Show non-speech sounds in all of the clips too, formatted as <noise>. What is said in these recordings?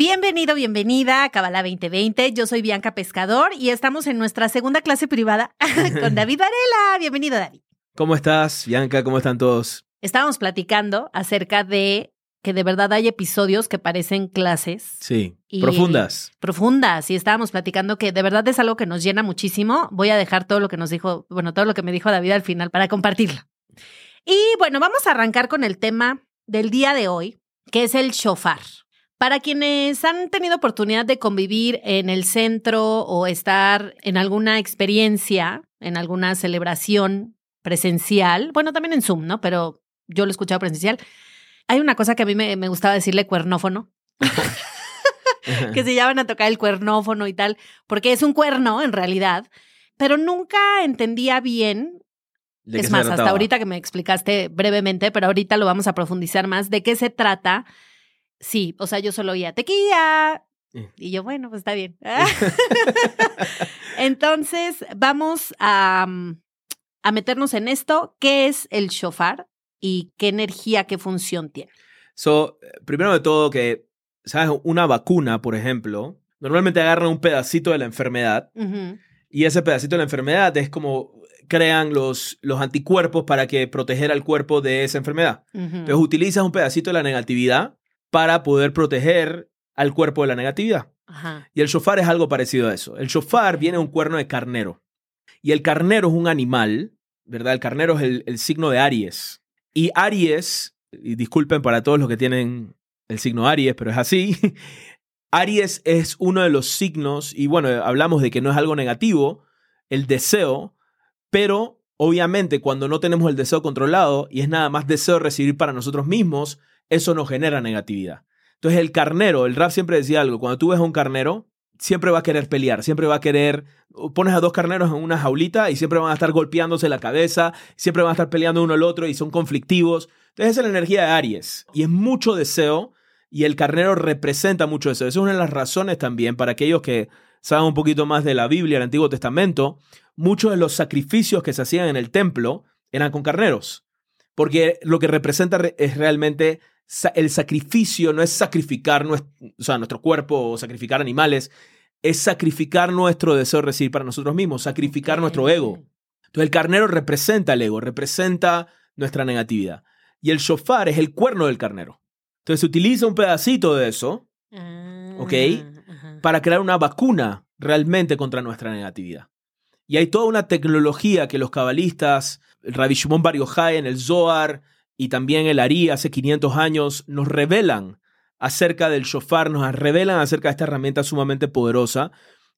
Bienvenido, bienvenida a Cabala 2020. Yo soy Bianca Pescador y estamos en nuestra segunda clase privada <laughs> con David Varela. Bienvenido, David. ¿Cómo estás, Bianca? ¿Cómo están todos? Estábamos platicando acerca de que de verdad hay episodios que parecen clases. Sí, profundas. Profundas. Y estábamos platicando que de verdad es algo que nos llena muchísimo. Voy a dejar todo lo que nos dijo, bueno, todo lo que me dijo David al final para compartirlo. Y bueno, vamos a arrancar con el tema del día de hoy, que es el shofar. Para quienes han tenido oportunidad de convivir en el centro o estar en alguna experiencia, en alguna celebración presencial, bueno, también en Zoom, ¿no? Pero yo lo he escuchado presencial. Hay una cosa que a mí me, gustaba decirle cuernófono. <laughs> que se llaman a tocar el cuernófono y tal, porque es un cuerno en realidad, pero nunca entendía bien. Es más, hasta ahorita que me explicaste brevemente, pero ahorita lo vamos a profundizar más de qué se trata Sí, o sea, yo solo oía tequila. Eh. Y yo, bueno, pues está bien. <laughs> Entonces, vamos a, mm, a, meternos en esto. ¿Qué es el shofar y qué energía, qué función tiene? So, primero de todo, que, ¿sabes? Una vacuna, por ejemplo, normalmente agarran un pedacito de la enfermedad y ese pedacito de la enfermedad es como crean los, los anticuerpos para que proteger al cuerpo de esa enfermedad. Entonces utilizas un pedacito de la negatividad para poder proteger al cuerpo de la negatividad. Y el shofar es algo parecido a eso. El shofar viene de un cuerno de carnero. Y el carnero es un animal, ¿verdad? El carnero es el, signo de Aries. Y Aries, y disculpen para todos los que tienen el signo Aries, pero es así. <laughs> Aries es uno de los signos, y bueno, hablamos de que no es algo negativo, el deseo, pero obviamente cuando no tenemos el deseo controlado y es nada más deseo de recibir para nosotros mismos, eso no genera negatividad. Entonces el carnero, el rap siempre decía algo, cuando tú ves a un carnero, siempre va a querer pelear, siempre va a querer, pones a dos carneros en una jaulita y siempre van a estar golpeándose la cabeza, siempre van a estar peleando uno al otro y son conflictivos. Entonces esa es la energía de Aries y es mucho deseo y el carnero representa mucho eso. Esa es una de las razones también para aquellos que saben un poquito más de la Biblia, el Antiguo Testamento, muchos de los sacrificios que se hacían en el templo eran con carneros, porque lo que representa es realmente el sacrificio no es sacrificar nuestro, nuestro cuerpo o sacrificar animales, es sacrificar nuestro deseo de recibir para nosotros mismos, sacrificar nuestro ego. Entonces el carnero representa el ego, representa nuestra negatividad. Y el shofar es el cuerno del carnero. Entonces se utiliza un pedacito de eso, ¿ok? Ah, para crear una vacuna realmente contra nuestra negatividad. Y hay toda una tecnología que los cabalistas, el Rabbi Shimon Bar en el Zohar, y también el Ari hace 500 años nos revelan acerca del shofar, nos revelan acerca de esta herramienta sumamente poderosa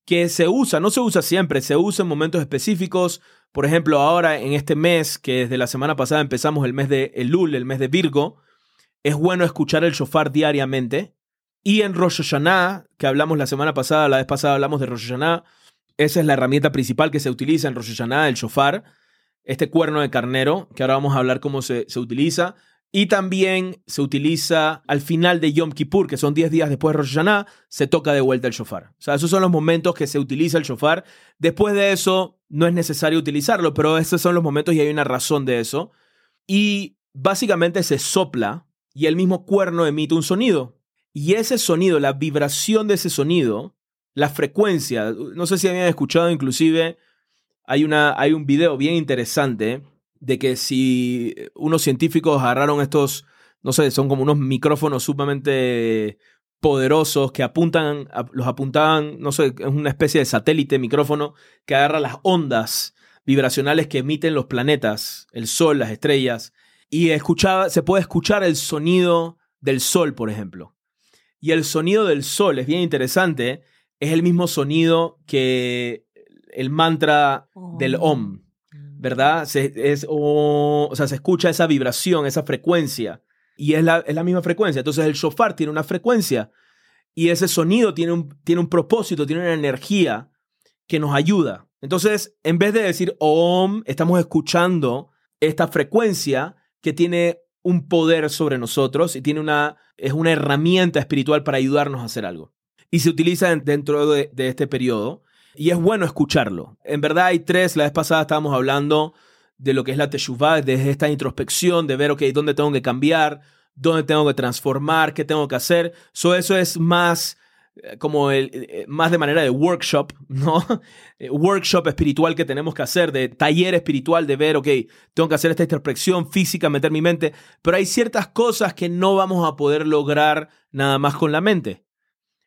que se usa, no se usa siempre, se usa en momentos específicos. Por ejemplo, ahora en este mes, que desde la semana pasada empezamos el mes de Elul, el mes de Virgo, es bueno escuchar el shofar diariamente. Y en Rosh Hashanah, que hablamos la semana pasada, la vez pasada hablamos de Rosh Hashanah, esa es la herramienta principal que se utiliza en Rosh Hashanah, el shofar este cuerno de carnero, que ahora vamos a hablar cómo se, se utiliza. Y también se utiliza al final de Yom Kippur, que son 10 días después de Rosh Hashanah, se toca de vuelta el shofar. O sea, esos son los momentos que se utiliza el shofar. Después de eso, no es necesario utilizarlo, pero esos son los momentos y hay una razón de eso. Y básicamente se sopla y el mismo cuerno emite un sonido. Y ese sonido, la vibración de ese sonido, la frecuencia, no sé si habían escuchado inclusive hay, una, hay un video bien interesante de que si unos científicos agarraron estos, no sé, son como unos micrófonos sumamente poderosos que apuntan, los apuntaban, no sé, es una especie de satélite micrófono que agarra las ondas vibracionales que emiten los planetas, el sol, las estrellas, y escuchaba, se puede escuchar el sonido del sol, por ejemplo. Y el sonido del sol es bien interesante, es el mismo sonido que el mantra del oh. OM, ¿verdad? Se, es, o sea, se escucha esa vibración, esa frecuencia, y es la, es la, misma frecuencia. Entonces el shofar tiene una frecuencia, y ese sonido tiene un, tiene un propósito, tiene una energía que nos ayuda. Entonces, en vez de decir Om, estamos escuchando esta frecuencia que tiene un poder sobre nosotros y tiene una, es una herramienta espiritual para ayudarnos a hacer algo. Y se utiliza dentro de, este periodo y es bueno escucharlo. En verdad hay tres, la vez pasada estábamos hablando de lo que es la teshuvah, desde esta introspección, de ver, ok, dónde tengo que cambiar, dónde tengo que transformar, qué tengo que hacer. So, eso es más eh, como el, eh, más de manera de workshop, <laughs> ¿no? Eh, workshop espiritual que tenemos que hacer, de taller espiritual, de ver, ok, tengo que hacer esta introspección física, meter mi mente, pero hay ciertas cosas que no vamos a poder lograr nada más con la mente.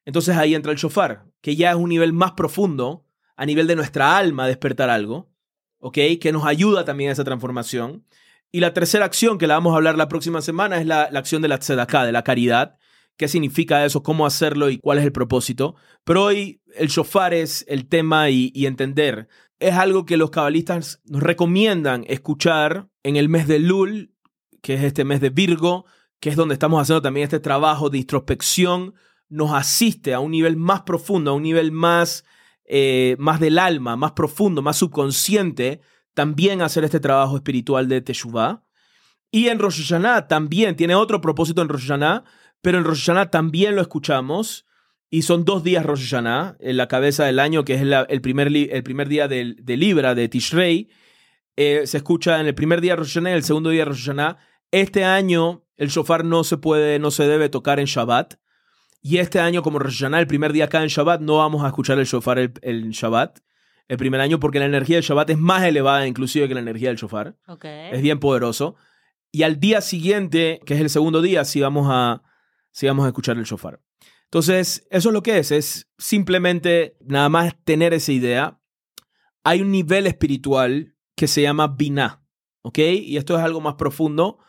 Entonces ahí entra el shofar, que ya es un nivel más profundo, a nivel de nuestra alma, despertar algo, ¿ok? Que nos ayuda también a esa transformación. Y la tercera acción, que la vamos a hablar la próxima semana, es la, la acción de la tzedakah, de la caridad, qué significa eso, cómo hacerlo y cuál es el propósito. Pero hoy el shofar es el tema y, entender. Es algo que los cabalistas nos recomiendan escuchar en el mes de Lul, que es este mes de Virgo, que es donde estamos haciendo también este trabajo de introspección. Nos asiste a un nivel más profundo, a un nivel más, eh, más del alma, más profundo, más subconsciente, también hacer este trabajo espiritual de Teshuvah. Y en Rosh Hashanah también tiene otro propósito en Rosh Hashanah, pero en Rosh Hashanah también lo escuchamos. Y son dos días Rosh Hashanah, en la cabeza del año, que es el, primer, el primer día de, Libra, de Tishrei. Eh, se escucha en el primer día Rosh Hashanah y el segundo día Rosh Hashanah. Este año el shofar no se puede, no se debe tocar en Shabbat. Y este año, como Rosh Hashanah, el primer día acá en Shabbat, no vamos a escuchar el shofar el, Shabbat. El primer año, porque la energía del Shabbat es más elevada inclusive que la energía del shofar. Es bien poderoso. Y al día siguiente, que es el segundo día, sí vamos a, si vamos a escuchar el shofar. Entonces, eso es lo que es, es simplemente nada más tener esa idea. Hay un nivel espiritual que se llama Binah, ¿ok? Y esto es algo más profundo.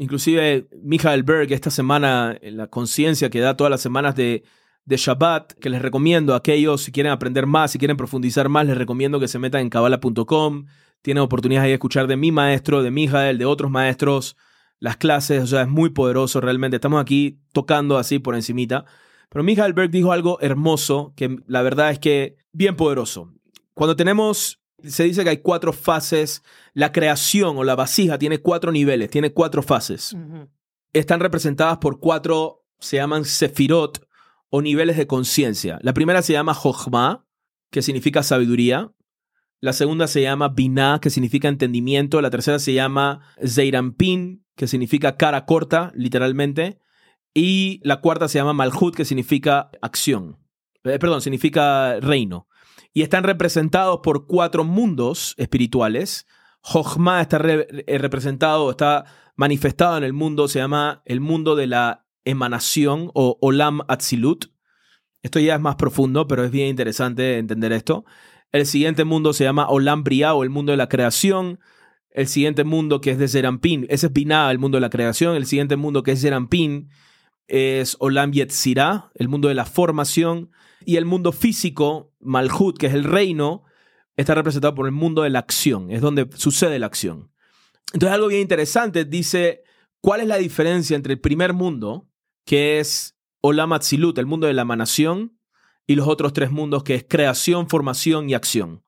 Inclusive Michael Berg esta semana, la conciencia que da todas las semanas de, Shabbat, que les recomiendo a aquellos, si quieren aprender más, si quieren profundizar más, les recomiendo que se metan en kabbalah.com. Tienen oportunidad de escuchar de mi maestro, de Michael, de otros maestros las clases, o sea, es muy poderoso realmente. Estamos aquí tocando así por encimita. Pero Michael Berg dijo algo hermoso, que la verdad es que bien poderoso. Cuando tenemos, se dice que hay cuatro fases, la creación o la vasija tiene cuatro niveles, tiene cuatro fases. Están representadas por cuatro, se llaman sefirot o niveles de conciencia. La primera se llama Jochma, que significa sabiduría. La segunda se llama Binah, que significa entendimiento. La tercera se llama Zeirampin, que significa cara corta, literalmente. Y la cuarta se llama Malhut, que significa acción. Eh, perdón, significa reino. Y están representados por cuatro mundos espirituales. Jochma está eh, representado, está manifestado en el mundo, se llama el mundo de la emanación o Olam Atzilut. Esto ya es más profundo, pero es bien interesante entender esto. El siguiente mundo se llama Olam Bria o el mundo de la creación el siguiente mundo que es de Zerampin, ese es Binah, el mundo de la creación, el siguiente mundo que es Zerampin es Olam Yetzirah, el mundo de la formación, y el mundo físico, Malhut, que es el reino, está representado por el mundo de la acción, es donde sucede la acción. Entonces algo bien interesante dice, ¿cuál es la diferencia entre el primer mundo, que es Olam Atzilut, el mundo de la emanación, y los otros tres mundos, que es creación, formación y acción?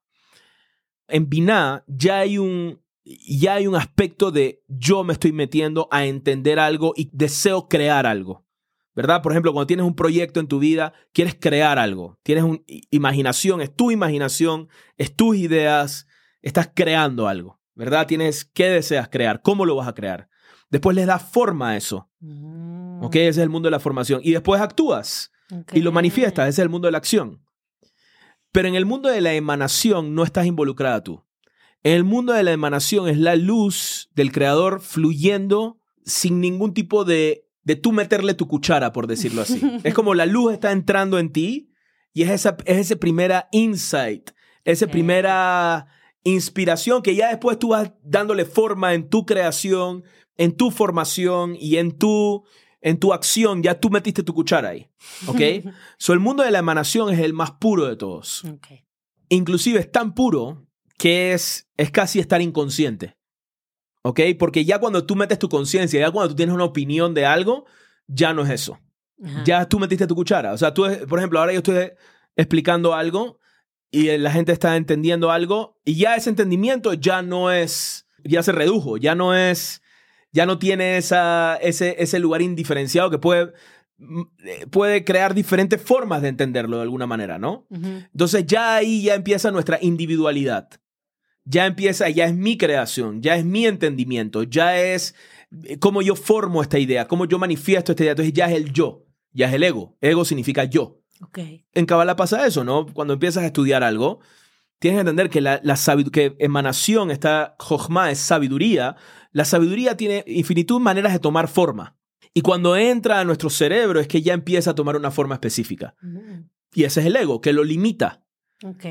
En Binah ya hay un ya hay un aspecto de yo me estoy metiendo a entender algo y deseo crear algo. ¿Verdad? Por ejemplo, cuando tienes un proyecto en tu vida, quieres crear algo. Tienes una imaginación, es tu imaginación, es tus ideas, estás creando algo. ¿Verdad? Tienes qué deseas crear, cómo lo vas a crear. Después le das forma a eso. Mm. ¿Ok? Ese es el mundo de la formación. Y después actúas y lo manifiestas. Ese es el mundo de la acción. Pero en el mundo de la emanación no estás involucrada tú. En el mundo de la emanación es la luz del creador fluyendo sin ningún tipo de, de tú meterle tu cuchara, por decirlo así. <laughs> es como la luz está entrando en ti y es esa, es ese primera insight, esa primera inspiración que ya después tú vas dándole forma en tu creación, en tu formación y en tu, en tu acción, ya tú metiste tu cuchara ahí. ¿Ok? <laughs> so, el mundo de la emanación es el más puro de todos. Inclusive es tan puro que es, es casi estar inconsciente. ¿Ok? Porque ya cuando tú metes tu conciencia, ya cuando tú tienes una opinión de algo, ya no es eso. Ya tú metiste tu cuchara. O sea, tú, por ejemplo, ahora yo estoy explicando algo y la gente está entendiendo algo y ya ese entendimiento ya no es, ya se redujo, ya no es, ya no tiene esa, ese, ese lugar indiferenciado que puede, mm, puede crear diferentes formas de entenderlo de alguna manera, ¿no? Entonces ya ahí ya empieza nuestra individualidad. Ya empieza, ya es mi creación, ya es mi entendimiento, ya es eh, cómo yo formo esta idea, cómo yo manifiesto esta idea. Entonces ya es el yo, ya es el ego. Ego significa yo. En Kabbalah pasa eso, ¿no? Cuando empiezas a estudiar algo, tienes que entender que la, la que emanación, esta jochma es sabiduría. La sabiduría tiene infinitud maneras de tomar forma. Y cuando entra a nuestro cerebro es que ya empieza a tomar una forma específica. Mm. Y ese es el ego, que lo limita.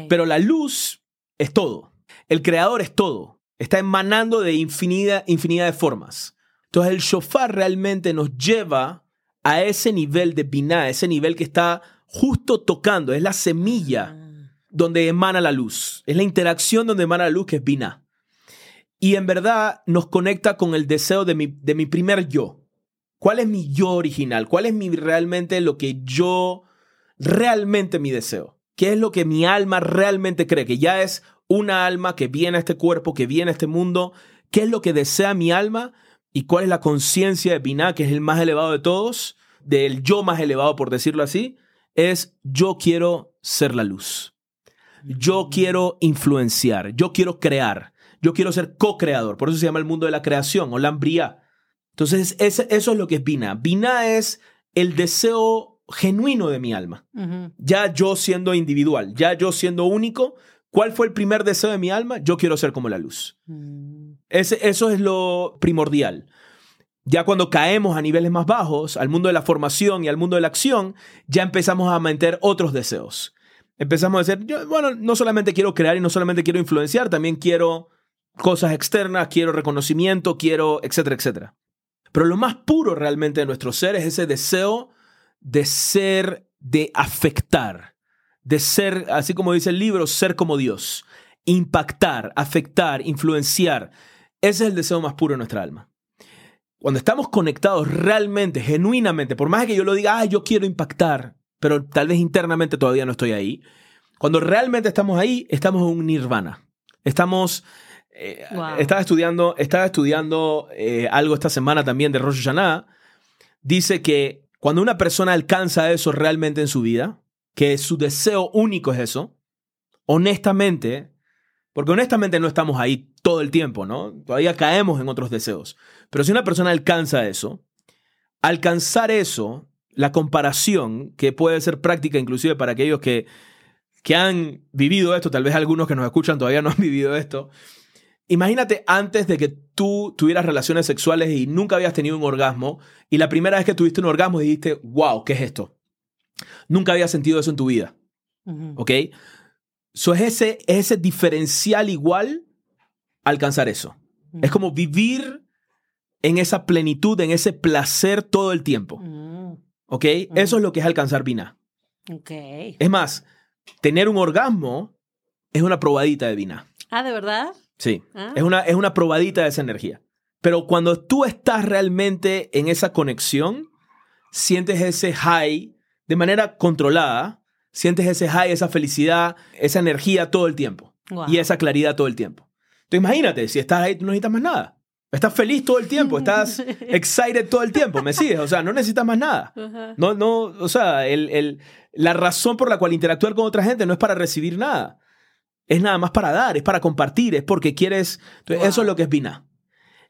Pero la luz es todo. El creador es todo. Está emanando de infinidad, infinidad de formas. Entonces el shofar realmente nos lleva a ese nivel de binah, ese nivel que está justo tocando, es la semilla ah. donde emana la luz, es la interacción donde emana la luz que es Binah. Y en verdad nos conecta con el deseo de mi, de mi primer yo. ¿Cuál es mi yo original? ¿Cuál es mi, realmente lo que yo, realmente mi deseo? ¿Qué es lo que mi alma realmente cree? Que ya es una alma que viene a este cuerpo, que viene a este mundo. ¿Qué es lo que desea mi alma? ¿Y cuál es la conciencia de Binah, que es el más elevado de todos? Del yo más elevado, por decirlo así es yo quiero ser la luz. Yo quiero influenciar, yo quiero crear, yo quiero ser co-creador. Por eso se llama el mundo de la creación o la Entonces, eso es lo que es Bina. Bina es el deseo genuino de mi alma. Ya yo siendo individual, ya yo siendo único, ¿cuál fue el primer deseo de mi alma? Yo quiero ser como la luz. Mm. eso es lo primordial. Ya cuando caemos a niveles más bajos, al mundo de la formación y al mundo de la acción, ya empezamos a meter otros deseos. Empezamos a decir, yo, bueno, no solamente quiero crear y no solamente quiero influenciar, también quiero cosas externas, quiero reconocimiento, quiero, etcétera, etcétera. Pero lo más puro realmente de nuestro ser es ese deseo de ser, de afectar, de ser, así como dice el libro, ser como Dios, impactar, afectar, influenciar. Ese es el deseo más puro de nuestra alma. Cuando estamos conectados realmente, genuinamente, por más que yo lo diga, ah, yo quiero impactar, pero tal vez internamente todavía no estoy ahí. Cuando realmente estamos ahí, estamos en un nirvana. Estamos... Eh, estaba estudiando, estaba estudiando eh, algo esta semana también de Rosh Hashanah. Dice que cuando una persona alcanza eso realmente en su vida, que su deseo único es eso, honestamente, porque honestamente no estamos ahí todo el tiempo, ¿no? Todavía caemos en otros deseos. Pero si una persona alcanza eso, alcanzar eso, la comparación, que puede ser práctica inclusive para aquellos que, que han vivido esto, tal vez algunos que nos escuchan todavía no han <laughs> vivido esto, imagínate antes de que tú tuvieras relaciones sexuales y nunca habías tenido un orgasmo, y la primera vez que tuviste un orgasmo dijiste, wow, ¿qué es esto? Nunca habías sentido eso en tu vida. ¿Ok? So es ese, ese diferencial igual alcanzar eso. Es como vivir en esa plenitud, en ese placer todo el tiempo. Mm. ¿Ok? Eso es lo que es alcanzar Vina. Ok. Es más, tener un orgasmo es una probadita de Vina. Ah, ¿de verdad? Sí. Ah. Es, una, es una probadita de esa energía. Pero cuando tú estás realmente en esa conexión, sientes ese high de manera controlada, sientes ese high, esa felicidad, esa energía todo el tiempo. Y esa claridad todo el tiempo. Entonces imagínate, si estás ahí, no necesitas más nada. Estás feliz todo el tiempo, estás <laughs> excited todo el tiempo, ¿me sigues? O sea, no necesitas más nada. No, no, o sea, el, el, la razón por la cual interactuar con otra gente no es para recibir nada. Es nada más para dar, es para compartir, es porque quieres... Eso es lo que es Binah.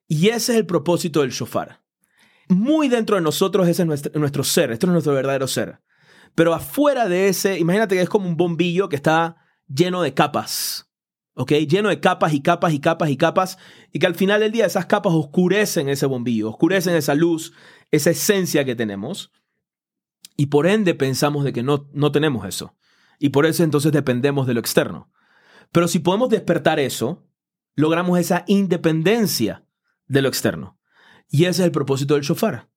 Y ese es el propósito del shofar. Muy dentro de nosotros ese es nuestro, nuestro ser, esto es nuestro verdadero ser. Pero afuera de ese, imagínate que es como un bombillo que está lleno de capas. ¿ok? Lleno de capas y capas y capas y capas, y que al final del día esas capas oscurecen ese bombillo, oscurecen esa luz, esa esencia que tenemos, y por ende pensamos de que no, no tenemos eso. Y por eso entonces dependemos de lo externo. Pero si podemos despertar eso, logramos esa independencia de lo externo. Y ese es el propósito del shofar.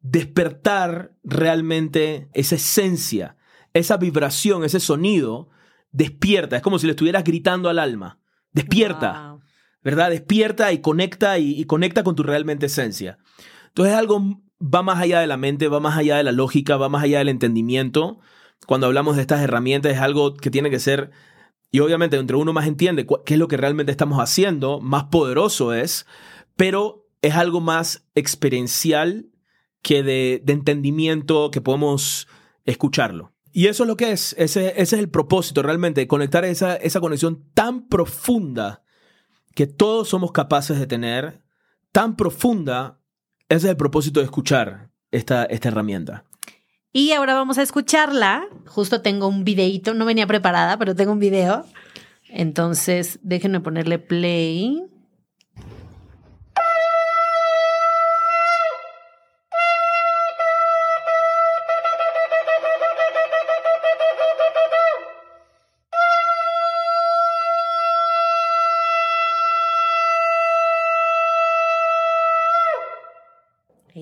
Despertar realmente esa esencia, esa vibración, ese sonido despierta. Es como si le estuvieras gritando al alma. Despierta. ¿Verdad? Despierta y conecta y, conecta con tu realmente esencia. Entonces algo va más allá de la mente, va más allá de la lógica, va más allá del entendimiento. Cuando hablamos de estas herramientas es algo que tiene que ser Y obviamente, entre uno más entiende qué es lo que realmente estamos haciendo, más poderoso es, pero es algo más experiencial que de, entendimiento que podemos escucharlo. Y eso es lo que es, ese, es el propósito realmente, conectar esa, esa conexión tan profunda que todos somos capaces de tener, tan profunda, ese es el propósito de escuchar esta, esta herramienta. Y ahora vamos a escucharla. Justo tengo un videito, no venía preparada, pero tengo un video. Entonces, déjenme ponerle play.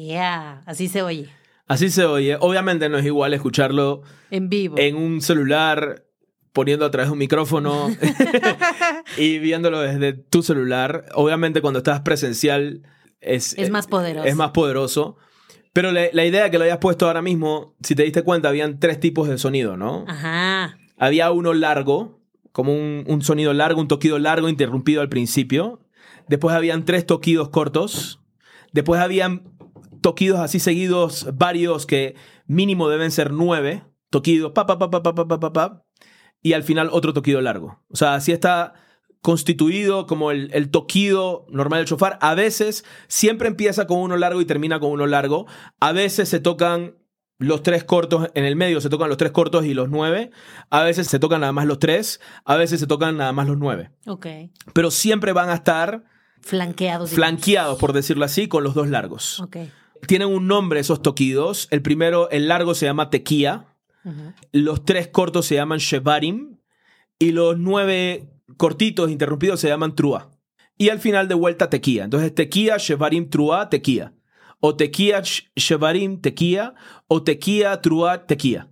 Yeah, así se oye. Así se oye. Obviamente no es igual escucharlo en vivo. En un celular, poniendo a través de un micrófono <laughs> y viéndolo desde tu celular. Obviamente cuando estás presencial es, es más poderoso. Es más poderoso. Pero la, la, idea que lo hayas puesto ahora mismo, si te diste cuenta, habían tres tipos de sonido, ¿no? Ajá. Había uno largo, como un, un sonido largo, un toquido largo interrumpido al principio. Después habían tres toquidos cortos. Después habían toquidos así seguidos, varios que mínimo deben ser nueve toquidos, pa, pa, pa, pa, pa, pa, pa, pa, y al final otro toquido largo. O sea, así está constituido como el, el, toquido normal del chofar. A veces siempre empieza con uno largo y termina con uno largo. A veces se tocan los tres cortos en el medio, se tocan los tres cortos y los nueve. A veces se tocan nada más los tres. A veces se tocan nada más los nueve. Ok. Pero siempre van a estar flanqueados. Flanqueados, por decirlo así, con los dos largos. Ok. Tienen un nombre esos toquidos. El primero, el largo se llama tequía. Los tres cortos se llaman shevarim. Y los nueve cortitos interrumpidos se llaman trua. Y al final de vuelta tequía. Entonces tequía, shevarim, trua, tequía. O tequía, shevarim, tequía. O tequía, trua, tequía.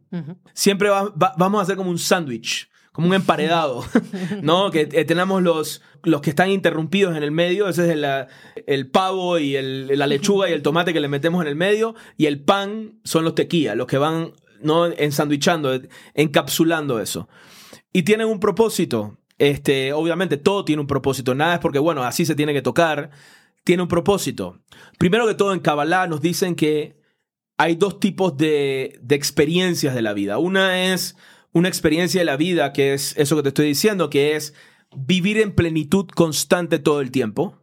Siempre vamos a hacer como un sándwich como un emparedado, <laughs> ¿no? Que eh, tenemos los, los que están interrumpidos en el medio, ese es el, el pavo y el, la lechuga y el tomate que le metemos en el medio, y el pan son los tequías, los que van, ¿no? Ensandwichando, encapsulando eso. Y tienen un propósito, este, obviamente todo tiene un propósito, nada es porque, bueno, así se tiene que tocar, tiene un propósito. Primero que todo, en Kabbalah nos dicen que hay dos tipos de, de experiencias de la vida. Una es una experiencia de la vida, que es eso que te estoy diciendo, que es vivir en plenitud constante todo el tiempo.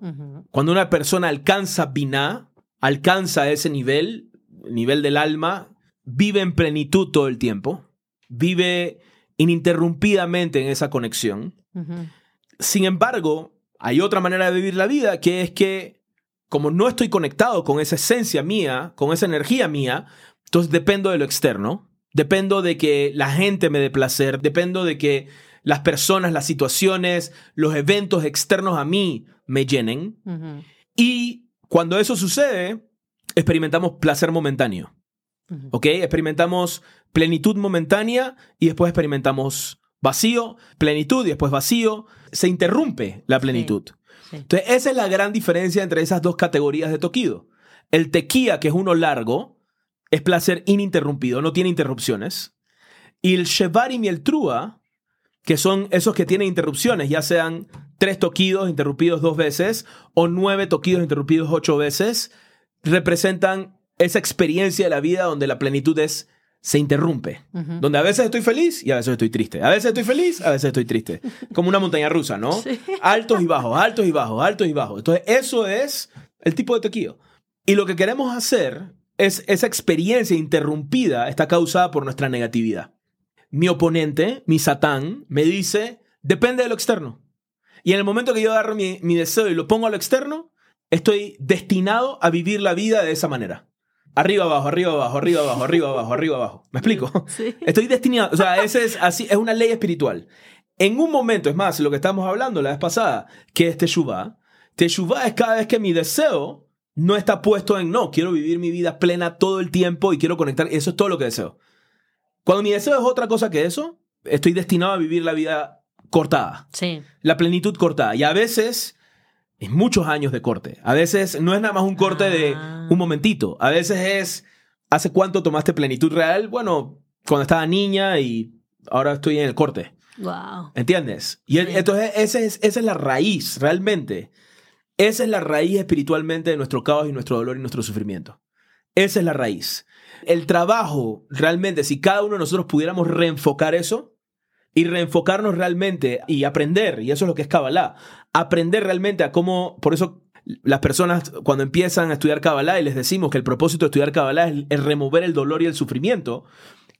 Cuando una persona alcanza Binah, alcanza ese nivel, nivel del alma, vive en plenitud todo el tiempo, vive ininterrumpidamente en esa conexión. Sin embargo, hay otra manera de vivir la vida, que es que como no estoy conectado con esa esencia mía, con esa energía mía, entonces dependo de lo externo. Dependo de que la gente me dé placer, dependo de que las personas, las situaciones, los eventos externos a mí me llenen. Y cuando eso sucede, experimentamos placer momentáneo. ¿Ok? Experimentamos plenitud momentánea y después experimentamos vacío, plenitud y después vacío. Se interrumpe la plenitud. Entonces, esa es la gran diferencia entre esas dos categorías de toquido. El tequía, que es uno largo, es placer ininterrumpido, no tiene interrupciones. Y el Shevarim y el Trua, que son esos que tienen interrupciones, ya sean tres toquidos interrumpidos dos veces o nueve toquidos interrumpidos ocho veces, representan esa experiencia de la vida donde la plenitud es se interrumpe. Donde a veces estoy feliz y a veces estoy triste. A veces estoy feliz, a veces estoy triste. <laughs> Como una montaña rusa, ¿no? Altos y bajos, altos y bajos, altos y bajos. Entonces, eso es el tipo de toquío. Y lo que queremos hacer es, esa experiencia interrumpida está causada por nuestra negatividad. Mi oponente, mi satán, me dice, depende de lo externo. Y en el momento que yo agarro mi, deseo y lo pongo a lo externo, estoy destinado a vivir la vida de esa manera. Arriba, abajo, arriba, abajo, arriba, abajo, arriba, abajo, arriba, abajo. ¿Me explico? <laughs> Estoy destinado, o sea, ese es así, es una ley espiritual. En un momento, es más, lo que estábamos hablando la vez pasada, que es Teshuvah. Teshuvah es cada vez que mi deseo no está puesto en no, quiero vivir mi vida plena todo el tiempo y quiero conectar. Eso es todo lo que deseo. Cuando mi deseo es otra cosa que eso, estoy destinado a vivir la vida cortada. Sí. La plenitud cortada. Y a veces es muchos años de corte. A veces no es nada más un corte de Ah. un momentito. A veces es, ¿hace cuánto tomaste plenitud real? Bueno, cuando estaba niña y ahora estoy en el corte. Wow. ¿Entiendes? Y Sí. entonces esa es, esa es la raíz, realmente. Esa es la raíz espiritualmente de nuestro caos y nuestro dolor y nuestro sufrimiento. Esa es la raíz. El trabajo, realmente, si cada uno de nosotros pudiéramos reenfocar eso y reenfocarnos realmente y aprender, y eso es lo que es Kabbalah, aprender realmente a cómo, por eso las personas cuando empiezan a estudiar Kabbalah y les decimos que el propósito de estudiar Kabbalah es, es remover el dolor y el sufrimiento.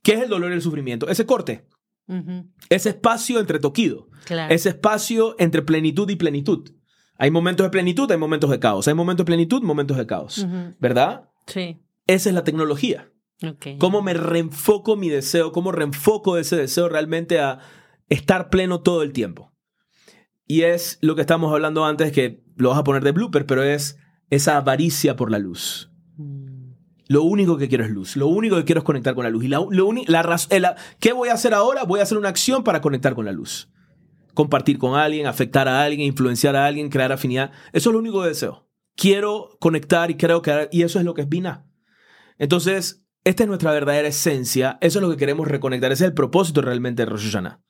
¿Qué es el dolor y el sufrimiento? Ese corte, Ujú, ese espacio entre toquido Claro. ese espacio entre plenitud y plenitud. Hay momentos de plenitud, hay momentos de caos. Hay momentos de plenitud, momentos de caos. ¿Verdad? Sí. Esa es la tecnología. ¿Cómo me reenfoco mi deseo? ¿Cómo reenfoco ese deseo realmente a estar pleno todo el tiempo? Y es lo que estamos hablando antes, que lo vas a poner de blooper, pero es esa avaricia por la luz. Mm, Lo único que quiero es luz. Lo único que quiero es conectar con la luz. Y la, lo la eh, la- ¿Qué voy a hacer ahora? Voy a hacer una acción para conectar con la luz. Compartir con alguien, afectar a alguien, influenciar a alguien, crear afinidad. Eso es lo único que deseo. Quiero conectar y creo que... Y eso es lo que es Vina. Entonces, esta es nuestra verdadera esencia. Eso es lo que queremos reconectar. Ese es el propósito realmente de Rosh Hashanah.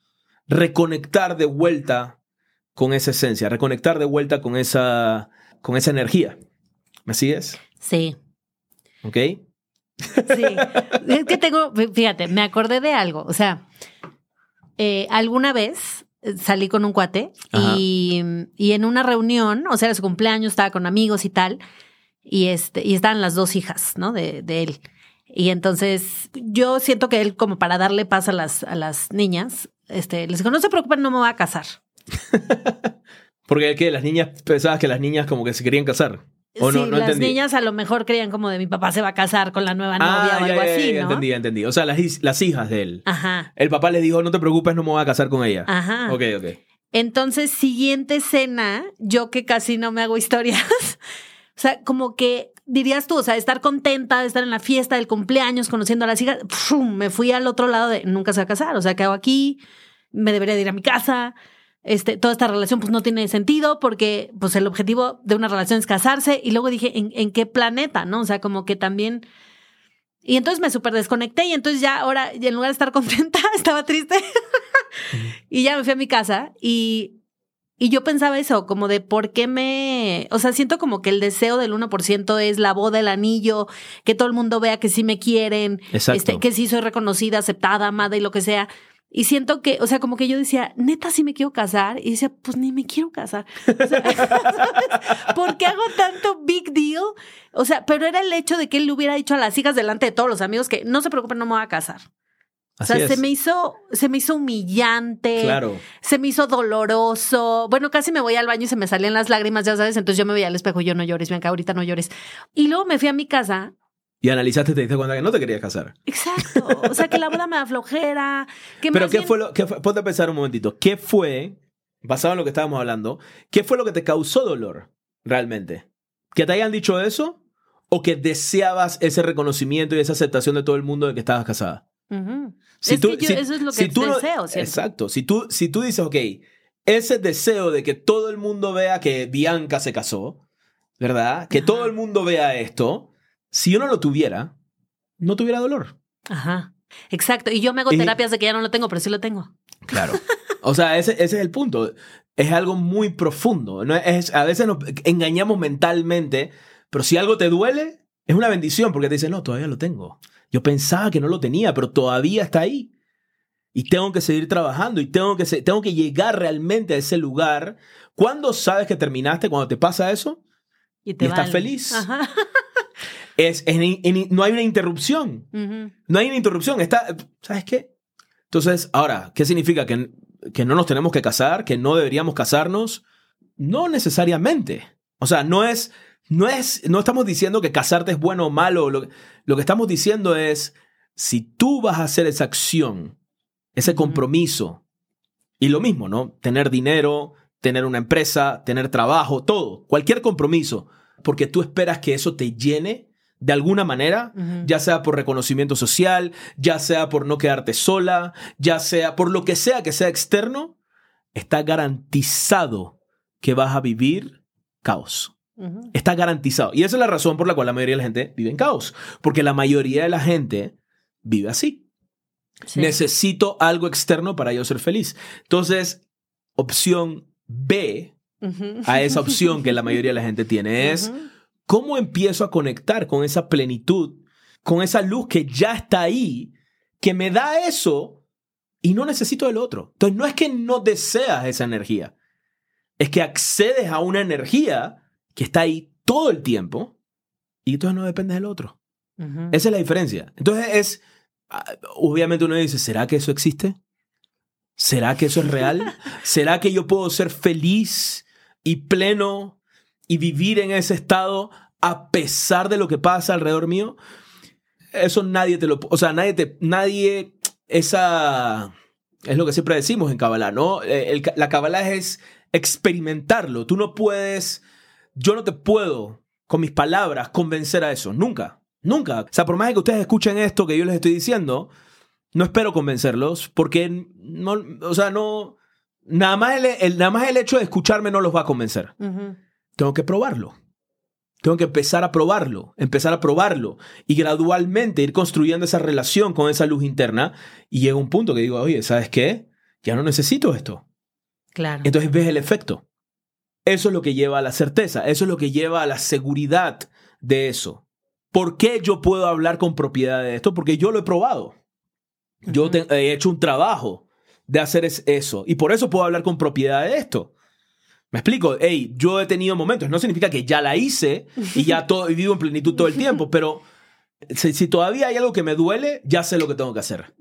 Reconectar de vuelta con esa esencia. Reconectar de vuelta con esa, con esa energía. ¿Me sigues? Sí. ¿Ok? Sí. Es que tengo, fíjate, me acordé de algo. O sea, eh, alguna vez salí con un cuate y, y en una reunión, o sea, era su cumpleaños, estaba con amigos y tal, y este, y estaban las dos hijas, ¿no? De, de él. Y entonces yo siento que él, como para darle paz a las, a las niñas, este, les dijo, no se preocupen, no me voy a casar. <laughs> Porque que las niñas pensabas que las niñas como que se querían casar. ¿O sí, no, no las entendí? niñas a lo mejor creían como de mi papá se va a casar con la nueva novia Ah, o ya, algo ya, así, ya, ¿no? Entendí, entendí. O sea, las, las hijas de él. Ajá, El papá les dijo, no te preocupes, no me voy a casar con ella. ajá. Ok, ok. Entonces, siguiente escena, yo que casi no me hago historias, <laughs> o sea, como que dirías tú, o sea, estar contenta de estar en la fiesta del cumpleaños, conociendo a las hijas, me fui al otro lado de nunca se va a casar, o sea, ¿qué hago aquí? Me debería de ir a mi casa. Este, toda esta relación pues no tiene sentido porque pues el objetivo de una relación es casarse y luego dije, ¿en, en qué planeta? ¿No? O sea, como que también... Y entonces me súper desconecté y entonces ya ahora, y en lugar de estar contenta, <laughs> estaba triste. y ya me fui a mi casa y, y yo pensaba eso, como de por qué me... O sea, siento como que el deseo del 1% es la boda, el anillo, que todo el mundo vea que sí me quieren, este, que sí soy reconocida, aceptada, amada y lo que sea. Y siento que, o sea, como que yo decía, neta, sí me quiero casar. Y decía, pues ni me quiero casar. O sea, <laughs> ¿Por qué hago tanto big deal? O sea, pero era el hecho de que él le hubiera dicho a las hijas delante de todos los amigos que no se preocupen, no me voy a casar. O sea, se me hizo, se me hizo humillante. Claro. Se me hizo doloroso. Bueno, casi me voy al baño y se me salían las lágrimas, ya sabes. Entonces yo me veía al espejo yo no llores, Bianca, ahorita no llores. Y luego me fui a mi casa. Y analizaste y te diste cuenta que no te querías casar. Exacto. O sea, que la boda me da flojera. Que Pero ¿qué bien- fue lo que Ponte a pensar un momentito. ¿Qué fue, basado en lo que estábamos hablando, qué fue lo que te causó dolor realmente? ¿Que te hayan dicho eso? ¿O que deseabas ese reconocimiento y esa aceptación de todo el mundo de que estabas casada? Es que yo- eso es lo que no- deseo, ¿cierto? Exacto. Si tú, si tú dices, ok, ese deseo de que todo el mundo vea que Bianca se casó, ¿verdad? Que Ajá. todo el mundo vea esto, si yo no lo tuviera, no tuviera dolor. Ajá. Exacto. Y yo me hago Y- terapias de que ya no lo tengo, pero sí lo tengo. Claro. O sea, ese, ese es el punto. Es algo muy profundo. ¿no? Es, a veces nos engañamos mentalmente, pero si algo te duele, es una bendición porque te dicen, no, todavía lo tengo. Yo pensaba que no lo tenía, pero todavía está ahí. Y tengo que seguir trabajando y tengo que, tengo que llegar realmente a ese lugar. ¿Cuándo sabes que terminaste? Cuando te pasa eso, Y te Y estás feliz. Ajá. <laughs> es, en- en- no hay una interrupción. No hay una interrupción. Está, ¿Sabes qué? Entonces, ahora, ¿qué significa? ¿Que, ¿Que no nos tenemos que casar? ¿Que no deberíamos casarnos? No necesariamente. O sea, no es, no es, no estamos diciendo que casarte es bueno o malo. Lo, lo que estamos diciendo es, si tú vas a hacer esa acción, ese compromiso, y lo mismo, ¿no? Tener dinero, tener una empresa, tener trabajo, todo, cualquier compromiso, porque tú esperas que eso te llene de alguna manera, ya sea por reconocimiento social, ya sea por no quedarte sola, ya sea por lo que sea que sea externo, está garantizado que vas a vivir caos. Está garantizado. Y esa es la razón por la cual la mayoría de la gente vive en caos. Porque la mayoría de la gente vive así. Necesito algo externo para yo ser feliz. Entonces, opción B a esa opción que la mayoría de la gente tiene es cómo empiezo a conectar con esa plenitud, con esa luz que ya está ahí, que me da eso y no necesito el otro. Entonces, no es que no deseas esa energía, es que accedes a una energía que está ahí todo el tiempo y entonces no depende del otro. Esa es la diferencia. Entonces es, ah, obviamente uno dice, ¿será que eso existe? ¿Será que eso es real? <laughs> ¿Será que yo puedo ser feliz y pleno y vivir en ese estado a pesar de lo que pasa alrededor mío? Eso nadie te lo, o sea, nadie te, nadie, esa, es lo que siempre decimos en Kabbalah, ¿no? Eh, la Kabbalah es experimentarlo. Tú no puedes, yo no te puedo con mis palabras convencer a eso, nunca, nunca. O sea, por más que ustedes escuchen esto que yo les estoy diciendo, no espero convencerlos porque no, o sea, no, nada más el, nada más el hecho de escucharme no los va a convencer. Tengo que probarlo. Tengo que empezar a probarlo, empezar a probarlo y gradualmente ir construyendo esa relación con esa luz interna y llega un punto que digo, oye, ¿sabes qué? Ya no necesito esto. Claro. Entonces ves el efecto. Eso es lo que lleva a la certeza, eso es lo que lleva a la seguridad de eso. ¿Por qué yo puedo hablar con propiedad de esto? Porque yo lo he probado. Yo he hecho un trabajo de hacer eso y por eso puedo hablar con propiedad de esto. Me explico, hey, yo he tenido momentos, no significa que ya la hice y ya todo, vivo en plenitud todo el tiempo, pero si, todavía hay algo que me duele, ya sé lo que tengo que hacer.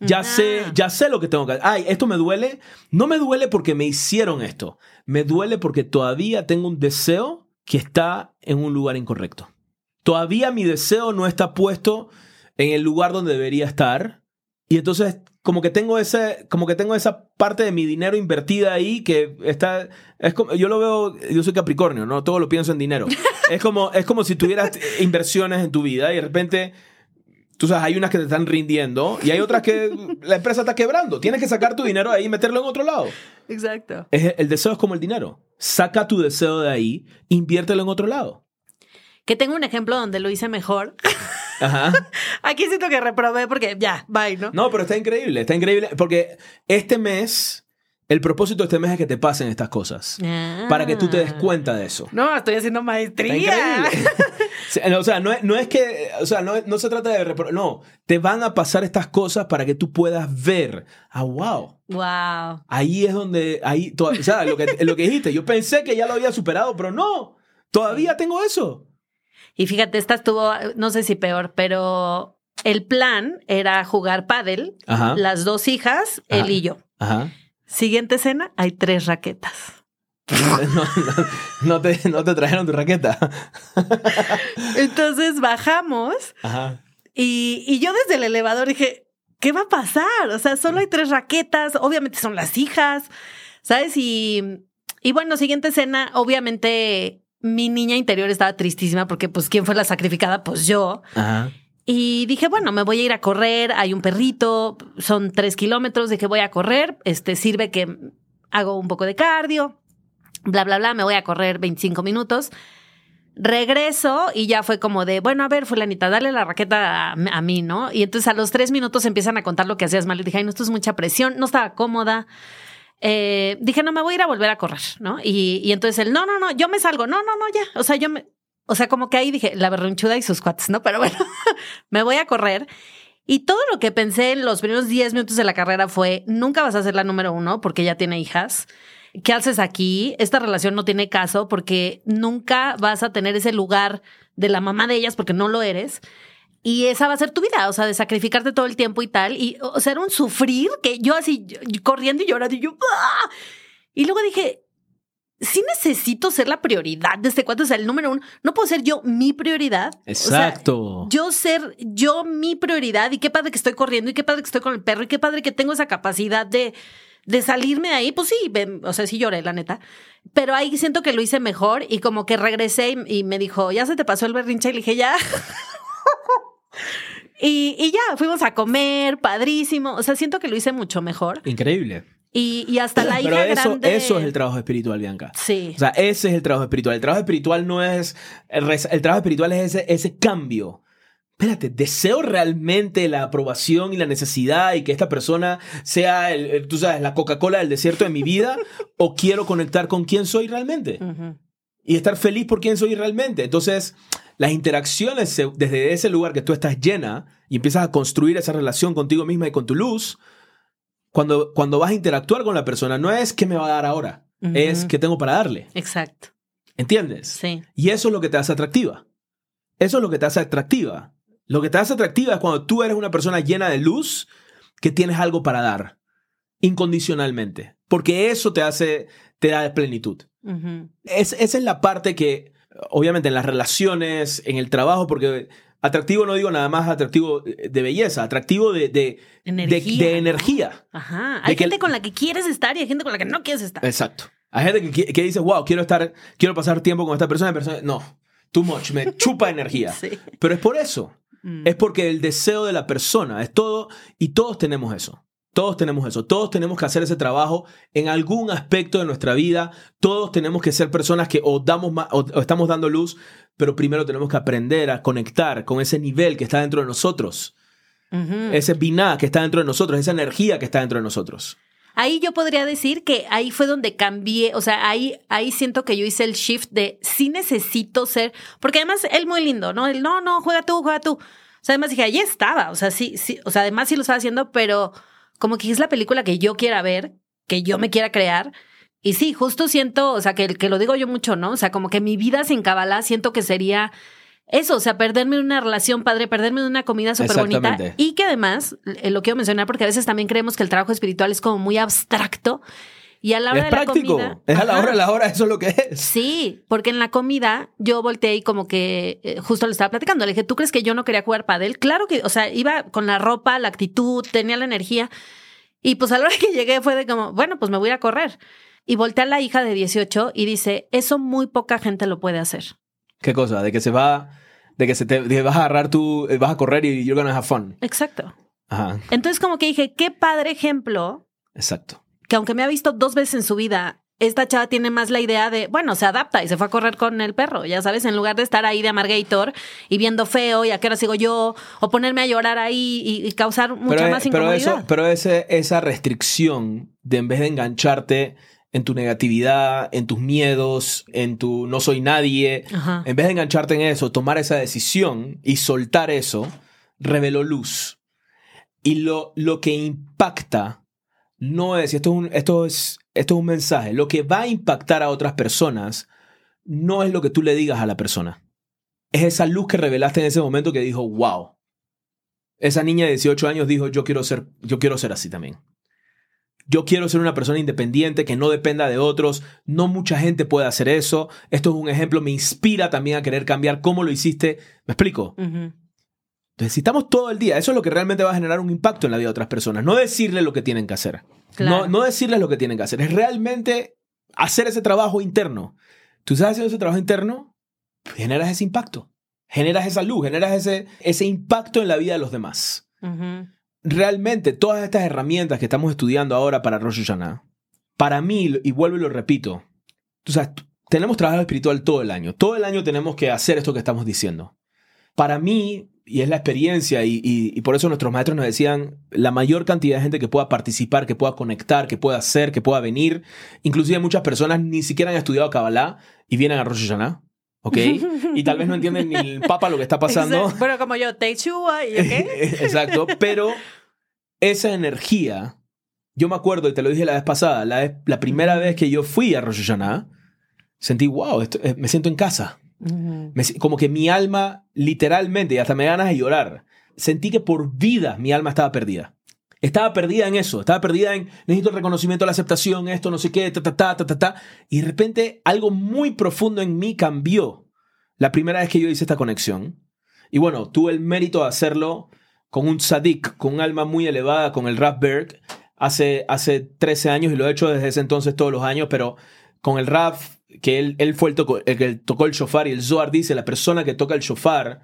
Ya sé, ya sé lo que tengo que hacer. Ay, esto me duele. No me duele porque me hicieron esto. Me duele porque todavía tengo un deseo que está en un lugar incorrecto. Todavía mi deseo no está puesto en el lugar donde debería estar. Y entonces, como que tengo ese, como que tengo esa parte de mi dinero invertida ahí que está, es como, yo lo veo, yo soy Capricornio, no, todo lo pienso en dinero. <laughs> es como, es como si tuvieras inversiones en tu vida y de repente Tú sabes, hay unas que te están rindiendo y hay otras que la empresa está quebrando. Tienes que sacar tu dinero ahí y meterlo en otro lado. Exacto. el deseo es como el dinero. Saca tu deseo de ahí, inviértelo en otro lado. Que tengo un ejemplo donde lo hice mejor. <laughs> Ajá. <laughs> Aquí siento que reprobé porque ya, bye, ¿no? No, pero está increíble, está increíble porque este mes el propósito de este mes es que te pasen estas cosas. Para que tú te des ah. cuenta de eso. No, estoy haciendo maestría. <laughs> o sea, no es, que. O sea, no, se trata de. No, te van a pasar estas cosas para que tú puedas ver. Ah, wow. Wow. Ahí es donde. Ahí, o sea, lo que, lo que dijiste. Yo pensé que ya lo había superado, pero no. Todavía tengo eso. Y fíjate, esta estuvo, no sé si peor, pero el plan era jugar pádel, las dos hijas, él y yo. Ajá. Siguiente escena, hay tres raquetas. <laughs> no, te, trajeron tu raqueta. <laughs> Entonces bajamos Y, y yo desde el elevador dije, ¿qué va a pasar? O sea, solo hay tres raquetas, obviamente son las hijas, ¿sabes? Y, y bueno, siguiente escena, obviamente mi niña interior estaba tristísima porque pues ¿quién fue la sacrificada? Pues yo. Ajá. Y dije, bueno, me voy a ir a correr, hay un perrito, son tres kilómetros, dije, voy a correr, este sirve que hago un poco de cardio, bla, bla, bla, me voy a correr 25 minutos. Regreso y ya fue como de, bueno, a ver, fulanita, dale la raqueta a, mí, ¿no? Y entonces a los tres minutos empiezan a contar lo que hacías mal. Y dije, ay, no, esto es mucha presión, no estaba cómoda. Eh, dije, no, me voy a ir a volver a correr, ¿no? Y, y entonces él, no, no, no, yo me salgo, no, no, no, ya. O sea, yo me, o sea, como que ahí dije, la berrinchuda y sus cuates, ¿no? Pero bueno, <laughs> me voy a correr. Y todo lo que pensé en los primeros 10 minutos de la carrera fue, nunca vas a ser la número uno porque ya tiene hijas. ¿Qué haces aquí? Esta relación no tiene caso porque nunca vas a tener ese lugar de la mamá de ellas porque no lo eres. Y esa va a ser tu vida, o sea, de sacrificarte todo el tiempo y tal. Y, o sea, era un sufrir que yo así corriendo y llorando y yo... ¡ah! Y luego dije, sí necesito ser la prioridad de este cuate, o sea, el número uno. No puedo ser yo mi prioridad. Exacto. yo ser yo mi prioridad y qué padre que estoy corriendo y qué padre que estoy con el perro y qué padre que tengo esa capacidad de, de salirme de ahí. Pues sí, o sea, sí lloré, la neta. Pero ahí siento que lo hice mejor y como que regresé y, me dijo, ya se te pasó el berrinche y le dije, ya. <laughs> y, y ya, fuimos a comer, padrísimo. O sea, siento que lo hice mucho mejor. Increíble. Y, hasta la hija Pero eso, grande... eso es el trabajo espiritual, Bianca. Sí. O sea, ese es el trabajo espiritual. El trabajo espiritual no es... El, trabajo espiritual es ese, ese cambio espérate, ¿deseo realmente la aprobación y la necesidad y que esta persona sea, el, tú sabes, la Coca-Cola del desierto de mi vida? <laughs> ¿O quiero conectar con quién soy realmente? Y estar feliz por quién soy realmente. Entonces, las interacciones desde ese lugar que tú estás llena y empiezas a construir esa relación contigo misma y con tu luz, cuando, cuando vas a interactuar con la persona, no es qué me va a dar ahora, es qué tengo para darle. Exacto. ¿Entiendes? Sí. Y eso es lo que te hace atractiva. Eso es lo que te hace atractiva. Lo que te hace atractiva es cuando tú eres una persona llena de luz que tienes algo para dar incondicionalmente, porque eso te hace, te da plenitud. es, esa es la parte que, obviamente, en las relaciones, en el trabajo, porque atractivo no digo nada más atractivo de belleza, atractivo de, de energía. De, energía. Ajá. Hay gente con la que quieres estar y hay gente con la que no quieres estar. Exacto. Hay gente que, que dice, wow, quiero estar, quiero pasar tiempo con esta persona. persona no, too much, me chupa energía. <laughs> Pero es por eso. Mm. Es porque el deseo de la persona es todo y todos tenemos eso. Todos tenemos eso. Todos tenemos que hacer ese trabajo en algún aspecto de nuestra vida. Todos tenemos que ser personas que o, damos o, estamos dando luz, pero primero tenemos que aprender a conectar con ese nivel que está dentro de nosotros. Ese biná que está dentro de nosotros, esa energía que está dentro de nosotros. Ahí yo podría decir que ahí fue donde cambié, o sea, ahí, ahí siento que yo hice el shift de sí necesito ser, porque además él muy lindo, ¿no? Él, no, no, juega tú, juega tú. O sea, además dije, ahí estaba, o sea, sí, sí, o sea, además sí lo estaba haciendo, pero como que es la película que yo quiera ver, que yo me quiera crear. Y sí, justo siento, o sea, que, que lo digo yo mucho, ¿no? O sea, como que mi vida sin Kabbalah siento que sería eso, o sea, perderme una relación padre, perderme de una comida súper bonita. Y que además, eh, lo quiero mencionar porque a veces también creemos que el trabajo espiritual es como muy abstracto. Y a la hora de la comida. Es a la hora de la hora, eso es lo que es. Sí, porque en la comida yo volteé y como que eh, justo le estaba platicando. Le dije, ¿tú crees que yo no quería jugar padel? Claro que, o sea, iba con la ropa, la actitud, tenía la energía. Y pues a la hora que llegué fue de como, bueno, pues me voy a correr. Y volteé a la hija de 18 y dice, eso muy poca gente lo puede hacer. ¿Qué cosa? De que se va, de que se te vas a agarrar tú, eh, vas a correr y you're gonna have fun. Exacto. Ajá. Entonces como que dije, qué padre ejemplo. Exacto que aunque me ha visto dos veces en su vida, esta chava tiene más la idea de, bueno, se adapta y se fue a correr con el perro, ya sabes, en lugar de estar ahí de amargator y viendo feo y a qué hora sigo yo, o ponerme a llorar ahí y, causar mucha más incomodidad. Pero, eso, pero ese, esa restricción de en vez de engancharte en tu negatividad, en tus miedos, en tu no soy nadie, en vez de engancharte en eso, tomar esa decisión y soltar eso, reveló luz. Y lo, lo que impacta no es, esto es, un, esto, es, esto es un mensaje, lo que va a impactar a otras personas no es lo que tú le digas a la persona. Es esa luz que revelaste en ese momento que dijo, wow. Esa niña de 18 años dijo, yo quiero ser, yo quiero ser así también. Yo quiero ser una persona independiente que no dependa de otros. No mucha gente puede hacer eso. Esto es un ejemplo, me inspira también a querer cambiar cómo lo hiciste. ¿Me explico? Necesitamos todo el día. Eso es lo que realmente va a generar un impacto en la vida de otras personas. No decirles lo que tienen que hacer. No, no decirles lo que tienen que hacer. Es realmente hacer ese trabajo interno. Tú estás haciendo ese trabajo interno, generas ese impacto. Generas esa luz, generas ese, ese impacto en la vida de los demás. Realmente, todas estas herramientas que estamos estudiando ahora para Rosh Hashanah, para mí, y vuelvo y lo repito, tú sabes, tenemos trabajo espiritual todo el año. Todo el año tenemos que hacer esto que estamos diciendo. Para mí, y es la experiencia y, por eso nuestros maestros nos decían la mayor cantidad de gente que pueda participar, que pueda conectar, que pueda hacer, que pueda venir. Inclusive muchas personas ni siquiera han estudiado Kabbalah y vienen a Rosh Hashanah. ¿Ok? Y tal vez no entienden ni el papa lo que está pasando. Bueno, como yo, Teichua y qué. <laughs> Exacto, pero esa energía, yo me acuerdo, y te lo dije la vez pasada, la, la primera vez que yo fui a Rosh Hashanah, sentí, wow, eh, me siento en casa como que mi alma, literalmente, y hasta me ganas de llorar, sentí que por vida mi alma estaba perdida. Estaba perdida en eso, estaba perdida en necesito el reconocimiento, la aceptación, esto, no sé qué, ta, ta, ta, ta, ta, ta. Y de repente algo muy profundo en mí cambió la primera vez que yo hice esta conexión. Y bueno, tuve el mérito de hacerlo con un sadik, con un alma muy elevada, con el Berg, hace, hace 13 años y lo he hecho desde ese entonces todos los años, pero con el Raf que él, él fue el, que tocó el shofar y el Zohar dice, la persona que toca el shofar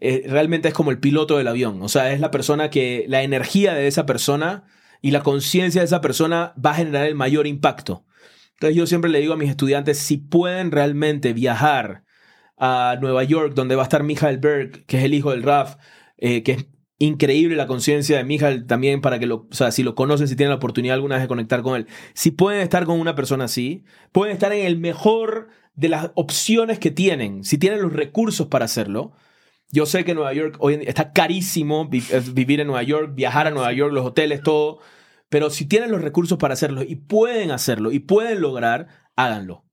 eh, realmente es como el piloto del avión, o sea, es la persona que la energía de esa persona y la conciencia de esa persona va a generar el mayor impacto. Entonces yo siempre le digo a mis estudiantes, si pueden realmente viajar a Nueva York, donde va a estar Michael Berg, que es el hijo del Raf, eh, que es increíble la conciencia de Michael también para que lo, o sea, si lo conocen, si tienen la oportunidad alguna vez de conectar con él. Si pueden estar con una persona así, pueden estar en el mejor de las opciones que tienen, si tienen los recursos para hacerlo. Yo sé que Nueva York hoy está carísimo vivir en Nueva York, viajar a Nueva York, los hoteles, todo. Pero si tienen los recursos para hacerlo y pueden hacerlo y pueden lograr, háganlo.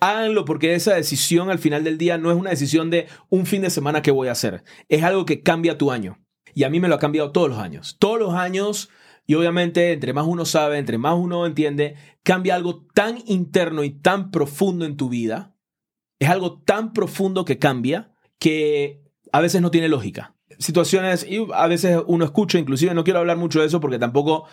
Háganlo porque esa decisión al final del día no es una decisión de un fin de semana que voy a hacer. Es algo que cambia tu año. Y a mí me lo ha cambiado todos los años. Todos los años, y obviamente entre más uno sabe, entre más uno entiende, cambia algo tan interno y tan profundo en tu vida. Es algo tan profundo que cambia que a veces no tiene lógica. Situaciones, y a veces uno escucha, inclusive no quiero hablar mucho de eso porque tampoco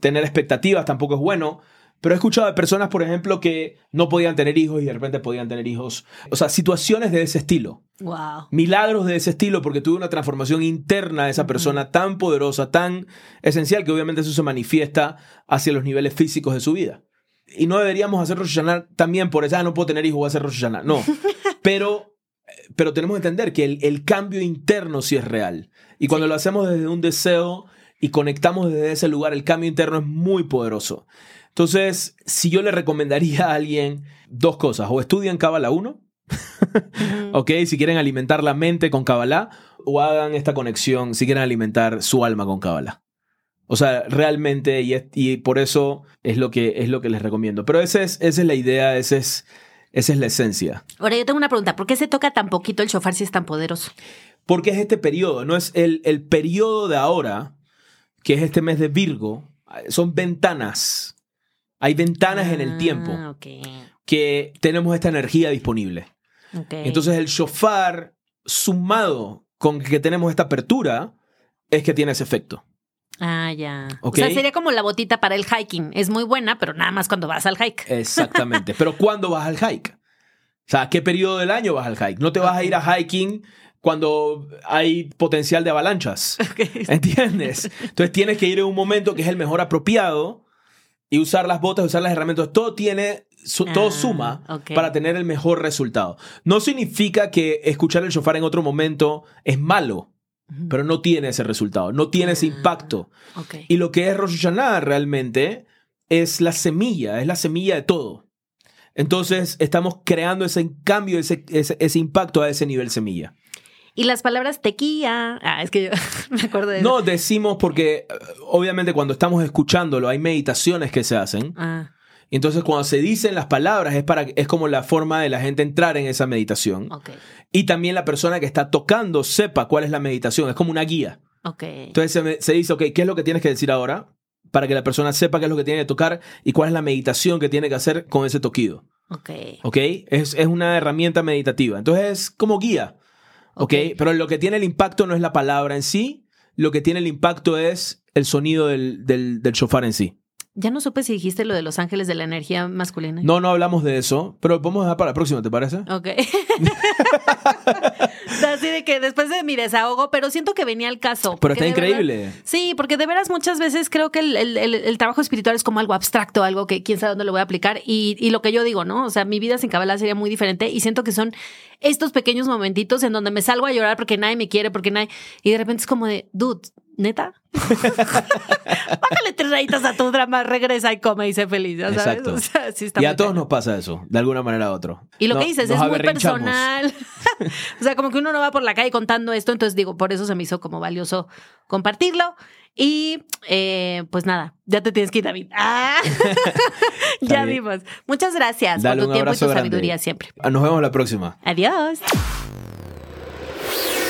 tener expectativas tampoco es bueno, pero he escuchado de personas, por ejemplo, que no podían tener hijos y de repente podían tener hijos. O sea, situaciones de ese estilo. Wow. Milagros de ese estilo porque tuve una transformación interna de esa persona tan poderosa, tan esencial, que obviamente eso se manifiesta hacia los niveles físicos de su vida. Y no deberíamos hacer Rosh también por eso, ah, no puedo tener hijos, voy a hacer Rosh No, <laughs> pero, pero tenemos que entender que el, el cambio interno sí es real. Y cuando lo hacemos desde un deseo y conectamos desde ese lugar, el cambio interno es muy poderoso. Entonces, si yo le recomendaría a alguien dos cosas, o estudian Kabbalah 1, ¿ok? Si quieren alimentar la mente con Kabbalah, o hagan esta conexión si quieren alimentar su alma con Kabbalah. O sea, realmente, y, por eso es lo, que, es lo que les recomiendo. Pero esa es, esa es la idea, esa es, esa es la esencia. Ahora, yo tengo una pregunta. ¿Por qué se toca tan poquito el shofar si es tan poderoso? Porque es este periodo, no es el, el periodo de ahora, que es este mes de Virgo, son ventanas hay ventanas en el tiempo ah, que tenemos esta energía disponible. Entonces el shofar sumado con que tenemos esta apertura es que tiene ese efecto. Ah, ya. O sea, sería como la botita para el hiking. Es muy buena, pero nada más cuando vas al hike. Exactamente. <laughs> pero ¿cuándo vas al hike? O sea, ¿qué periodo del año vas al hike? No te vas a ir a hiking cuando hay potencial de avalanchas. <laughs> ¿Entiendes? Entonces tienes que ir en un momento que es el mejor apropiado y usar las botas, usar las herramientas, todo tiene, todo ah, suma para tener el mejor resultado. No significa que escuchar el shofar en otro momento es malo, pero no tiene ese resultado, no tiene ese ah, impacto. Y lo que es Rosh Hashanah realmente es la semilla, es la semilla de todo. Entonces estamos creando ese cambio, ese, ese impacto a ese nivel semilla. Y las palabras tequía. Ah, es que yo <laughs> me acuerdo de No, decimos porque eh, obviamente cuando estamos escuchándolo hay meditaciones que se hacen. Ah. Y entonces cuando se dicen las palabras es, para, es como la forma de la gente entrar en esa meditación. Okay. Y también la persona que está tocando sepa cuál es la meditación. Es como una guía. Okay. Entonces se, se dice, ok, ¿qué es lo que tienes que decir ahora? Para que la persona sepa qué es lo que tiene que tocar y cuál es la meditación que tiene que hacer con ese toquido. Ok. Ok. Es, es una herramienta meditativa. Entonces es como guía. ¿Ok? Pero lo que tiene el impacto no es la palabra en sí, lo que tiene el impacto es el sonido del, del, del shofar en sí. Ya no supe si dijiste lo de los ángeles de la energía masculina. No, no hablamos de eso, pero podemos dejar para la próxima, ¿te parece? Ok. <laughs> <laughs> Así de que después de mi desahogo, pero siento que venía el caso. Pero está increíble. sí, porque de veras muchas veces creo que el, trabajo espiritual es como algo abstracto, algo que quién sabe dónde lo voy a aplicar. Y, y lo que yo digo, ¿no? O sea, mi vida sin Kabbalah sería muy diferente y siento que son estos pequeños momentitos en donde me salgo a llorar porque nadie me quiere, porque nadie... Y de repente es como de, dude, ¿Neta? <laughs> Bájale tres rayitas a tu drama, regresa y come y sé feliz, ¿ya sabes? Exacto. <laughs> y a todos nos pasa eso, de alguna manera u otro. Y lo que dices es muy personal. <laughs> o sea, como que uno no va por la calle contando esto, entonces digo, por eso se me hizo como valioso compartirlo. Y eh, pues nada, ya te tienes que ir, David. Ah, ya vimos. Muchas gracias por tu tiempo y tu sabiduría siempre. Nos vemos la próxima. Adiós.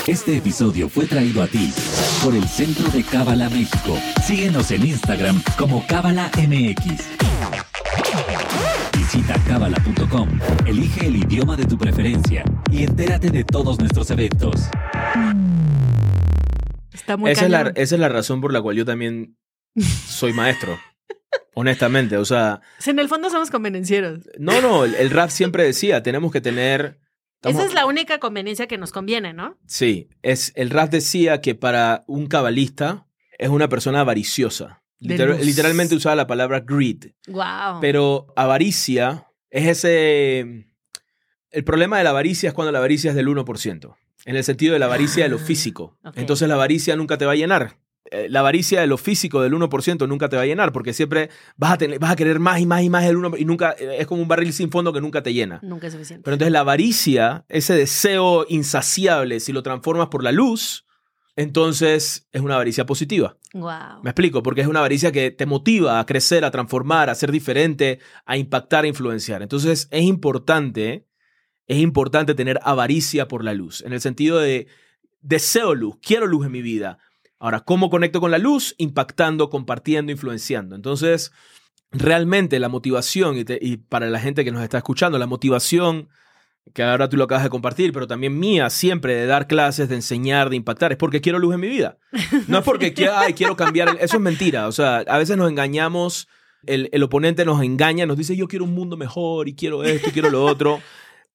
Este episodio fue traído a ti por el Centro de Cábala México. Síguenos en Instagram como Cábala MX. Visita cábala.com, elige el idioma de tu preferencia y entérate de todos nuestros eventos. Está muy esa, es la, esa es la razón por la cual yo también soy maestro. Honestamente, o sea... En el fondo somos convenencieros. No, no, el, el rap siempre decía, tenemos que tener esa es la única conveniencia que nos conviene, ¿no? Sí, es, el Raz decía que para un cabalista es una persona avariciosa. literalmente usaba la palabra greed. Wow. Pero avaricia es ese el problema de la avaricia es cuando la avaricia es del 1%, en el sentido de la avaricia de lo Ah, físico. Entonces la avaricia nunca te va a llenar. Eh, La avaricia de lo físico del 1% nunca te va a llenar porque siempre vas a, tener, vas a querer más y más y más del 1% y nunca eh, es como un barril sin fondo que nunca te llena. Nunca es suficiente. Pero entonces la avaricia, ese deseo insaciable, si lo transformas por la luz, entonces es una avaricia positiva. wow. Me explico, porque es una avaricia que te motiva a crecer, a transformar, a ser diferente, a impactar, a influenciar. Entonces es importante, es importante tener avaricia por la luz, en el sentido de deseo luz, quiero luz en mi vida. Ahora, ¿cómo conecto con la luz? Impactando, compartiendo, influenciando. Entonces, realmente la motivación, y, te- y para la gente que nos está escuchando, la motivación que ahora tú lo acabas de compartir, pero también mía, siempre de dar clases, de enseñar, de impactar, es porque quiero luz en mi vida. No es porque <laughs> quiero, ay, quiero cambiar. el- Eso es mentira. O sea, a veces nos engañamos, el, el oponente nos engaña, nos dice yo quiero un mundo mejor y quiero esto y quiero lo otro.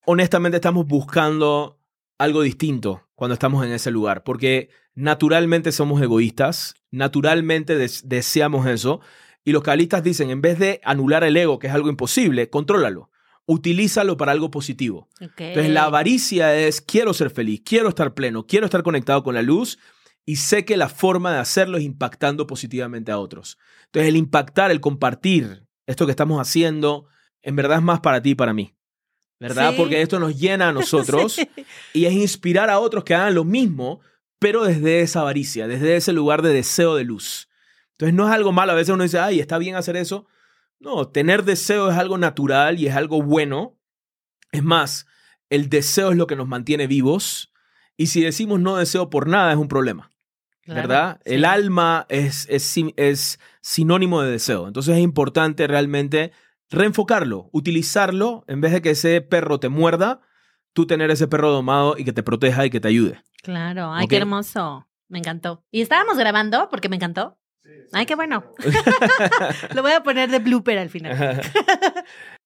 Honestamente estamos buscando algo distinto cuando estamos en ese lugar, porque naturalmente somos egoístas, naturalmente des- deseamos eso, y los cabalistas dicen, en vez de anular el ego, que es algo imposible, contrólalo, utilízalo para algo positivo. Entonces la avaricia es quiero ser feliz, quiero estar pleno, quiero estar conectado con la luz y sé que la forma de hacerlo es impactando positivamente a otros. Entonces el impactar, el compartir esto que estamos haciendo, en verdad es más para ti y para mí. ¿Verdad? Sí. Porque esto nos llena a <laughs> nosotros Sí. y es inspirar a otros que hagan lo mismo, pero desde esa avaricia, desde ese lugar de deseo de luz. Entonces no es algo malo, a veces uno dice, ay, está bien hacer eso. No, tener deseo es algo natural y es algo bueno. Es más, el deseo es lo que nos mantiene vivos y si decimos no deseo por nada es un problema, Claro, ¿verdad? sí. El alma es, es, es sinónimo de deseo. Entonces es importante realmente reenfocarlo, utilizarlo en vez de que ese perro te muerda, tú tener ese perro domado y que te proteja y que te ayude. Claro, ay, qué hermoso. Me encantó. Y estábamos grabando porque me encantó. Ay, qué bueno. <laughs> Lo voy a poner de blooper al final. <laughs>